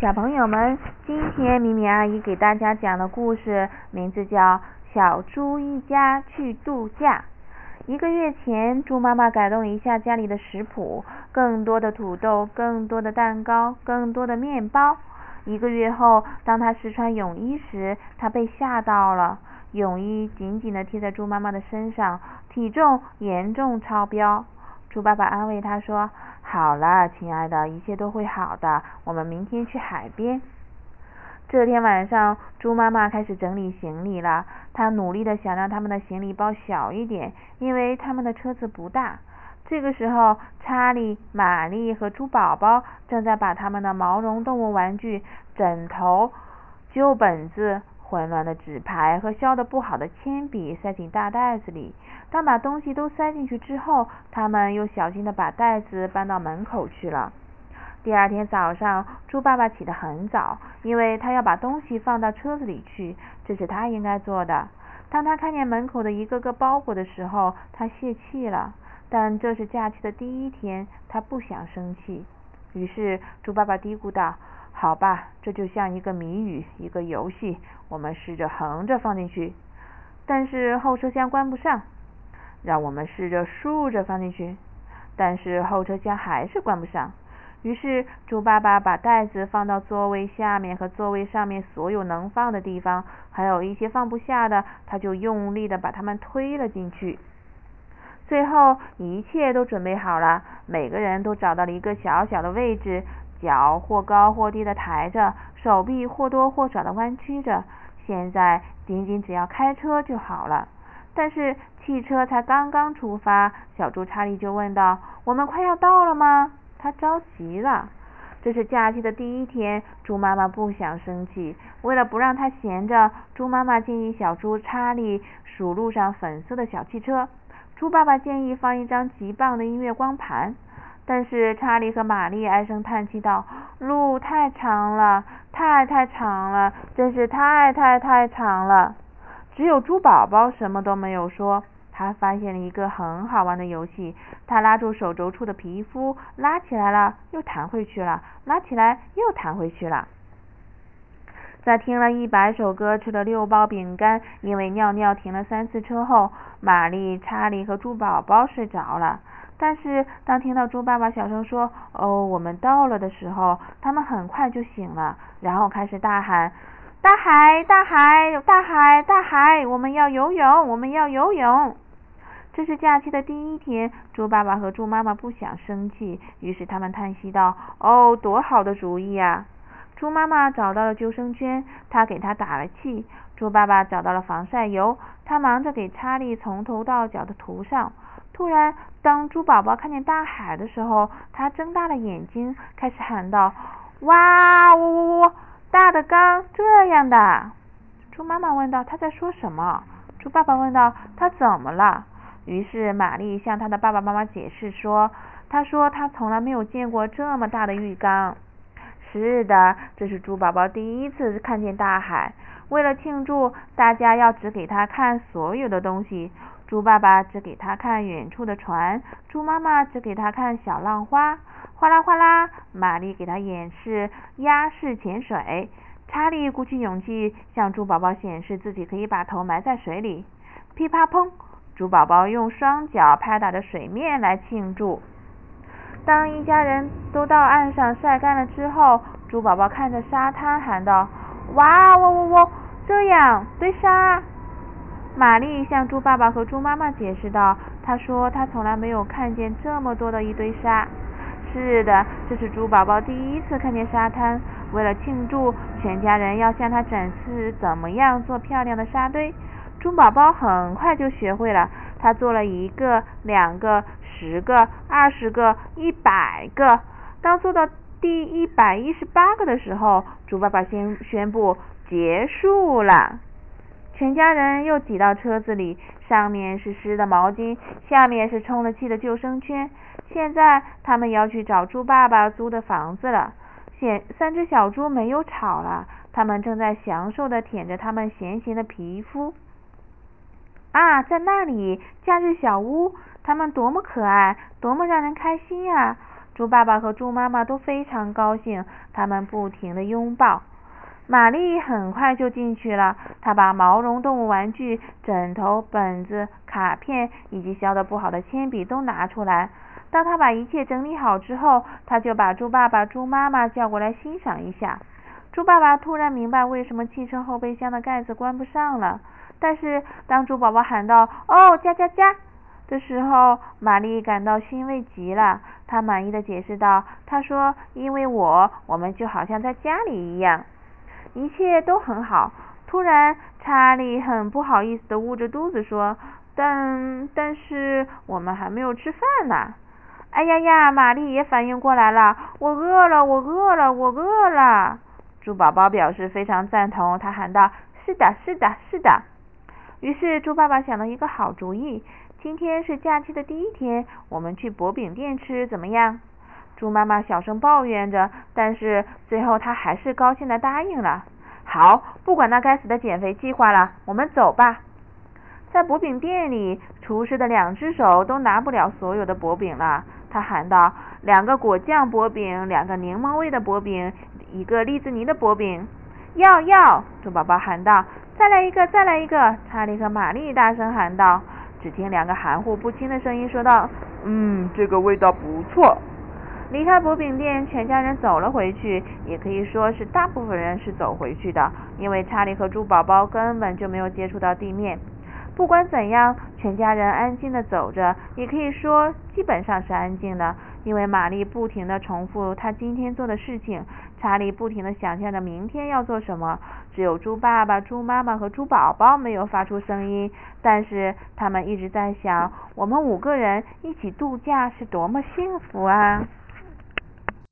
小朋友们，今天米米阿姨给大家讲的故事名字叫《小猪一家去度假》。一个月前，猪妈妈改动了一下家里的食谱，更多的土豆，更多的蛋糕，更多的面包。一个月后，当她试穿泳衣时，她被吓到了。泳衣紧紧地贴在猪妈妈的身上，体重严重超标。猪爸爸安慰她说。好了，亲爱的，一切都会好的。我们明天去海边。这天晚上，猪妈妈开始整理行李了。她努力的想让他们的行李包小一点，因为他们的车子不大。这个时候，查理、玛丽和猪宝宝正在把他们的毛绒动物玩具、枕头、旧本子。混乱的纸牌和削的不好的铅笔塞进大袋子里。当把东西都塞进去之后，他们又小心的把袋子搬到门口去了。第二天早上，猪爸爸起得很早，因为他要把东西放到车子里去，这是他应该做的。当他看见门口的一个个包裹的时候，他泄气了。但这是假期的第一天，他不想生气。于是，猪爸爸嘀咕道。好吧，这就像一个谜语，一个游戏。我们试着横着放进去，但是后车厢关不上。让我们试着竖着放进去，但是后车厢还是关不上。于是猪爸爸把袋子放到座位下面和座位上面所有能放的地方，还有一些放不下的，他就用力的把它们推了进去。最后一切都准备好了，每个人都找到了一个小小的位置。脚或高或低的抬着，手臂或多或少的弯曲着。现在仅仅只要开车就好了。但是汽车才刚刚出发，小猪查理就问道：“我们快要到了吗？”他着急了。这是假期的第一天，猪妈妈不想生气。为了不让它闲着，猪妈妈建议小猪查理数路上粉色的小汽车。猪爸爸建议放一张极棒的音乐光盘。但是查理和玛丽唉声叹气道：“路太长了，太太长了，真是太太太长了。”只有猪宝宝什么都没有说。他发现了一个很好玩的游戏。他拉住手肘处的皮肤，拉起来了，又弹回去了；拉起来，又弹回去了。在听了一百首歌，吃了六包饼干，因为尿尿停了三次车后，玛丽、查理和猪宝宝睡着了。但是当听到猪爸爸小声说“哦，我们到了”的时候，他们很快就醒了，然后开始大喊：“大海，大海，大海，大海！我们要游泳，我们要游泳！”这是假期的第一天，猪爸爸和猪妈妈不想生气，于是他们叹息道：“哦，多好的主意啊！”猪妈妈找到了救生圈，她给他打了气；猪爸爸找到了防晒油，他忙着给查理从头到脚的涂上。突然，当猪宝宝看见大海的时候，他睁大了眼睛，开始喊道：“哇，呜呜呜，大的缸这样的！”猪妈妈问道：“他在说什么？”猪爸爸问道：“他怎么了？”于是玛丽向他的爸爸妈妈解释说：“他说他从来没有见过这么大的浴缸。”是的，这是猪宝宝第一次看见大海。为了庆祝，大家要指给他看所有的东西。猪爸爸只给他看远处的船，猪妈妈只给他看小浪花，哗啦哗啦。玛丽给他演示鸭式潜水，查理鼓起勇气向猪宝宝显示自己可以把头埋在水里，噼啪砰，猪宝宝用双脚拍打着水面来庆祝。当一家人都到岸上晒干了之后，猪宝宝看着沙滩喊道：“哇喔喔喔，这样堆沙。”玛丽向猪爸爸和猪妈妈解释道：“她说她从来没有看见这么多的一堆沙。是的，这是猪宝宝第一次看见沙滩。为了庆祝，全家人要向他展示怎么样做漂亮的沙堆。猪宝宝很快就学会了，他做了一个、两个、十个、二十个、一百个。当做到第一百一十八个的时候，猪爸爸先宣布结束了。”全家人又挤到车子里，上面是湿的毛巾，下面是充了气的救生圈。现在他们要去找猪爸爸租的房子了。现三只小猪没有吵了，它们正在享受的舔着它们咸咸的皮肤。啊，在那里，假日小屋，它们多么可爱，多么让人开心啊！猪爸爸和猪妈妈都非常高兴，他们不停的拥抱。玛丽很快就进去了，她把毛绒动物玩具、枕头、本子、卡片以及削的不好的铅笔都拿出来。当她把一切整理好之后，她就把猪爸爸、猪妈妈叫过来欣赏一下。猪爸爸突然明白为什么汽车后备箱的盖子关不上了。但是当猪宝宝喊道“哦，加加加”的时候，玛丽感到欣慰极了。她满意的解释道：“她说，因为我，我们就好像在家里一样。”一切都很好。突然，查理很不好意思的捂着肚子说：“但但是我们还没有吃饭呢。”哎呀呀！玛丽也反应过来了：“我饿了，我饿了，我饿了。”猪宝宝表示非常赞同，他喊道：“是的，是的，是的。”于是，猪爸爸想了一个好主意：“今天是假期的第一天，我们去薄饼店吃，怎么样？”猪妈妈小声抱怨着，但是最后她还是高兴的答应了。好，不管那该死的减肥计划了，我们走吧。在薄饼店里，厨师的两只手都拿不了所有的薄饼了。他喊道：“两个果酱薄饼，两个柠檬味的薄饼，一个栗子泥的薄饼。”要要！猪宝宝喊道：“再来一个，再来一个！”查理和玛丽大声喊道。只听两个含糊不清的声音说道：“嗯，这个味道不错。”离开薄饼店，全家人走了回去，也可以说是大部分人是走回去的，因为查理和猪宝宝根本就没有接触到地面。不管怎样，全家人安静的走着，也可以说基本上是安静的，因为玛丽不停的重复她今天做的事情，查理不停的想象着明天要做什么，只有猪爸爸、猪妈妈和猪宝宝没有发出声音，但是他们一直在想，我们五个人一起度假是多么幸福啊！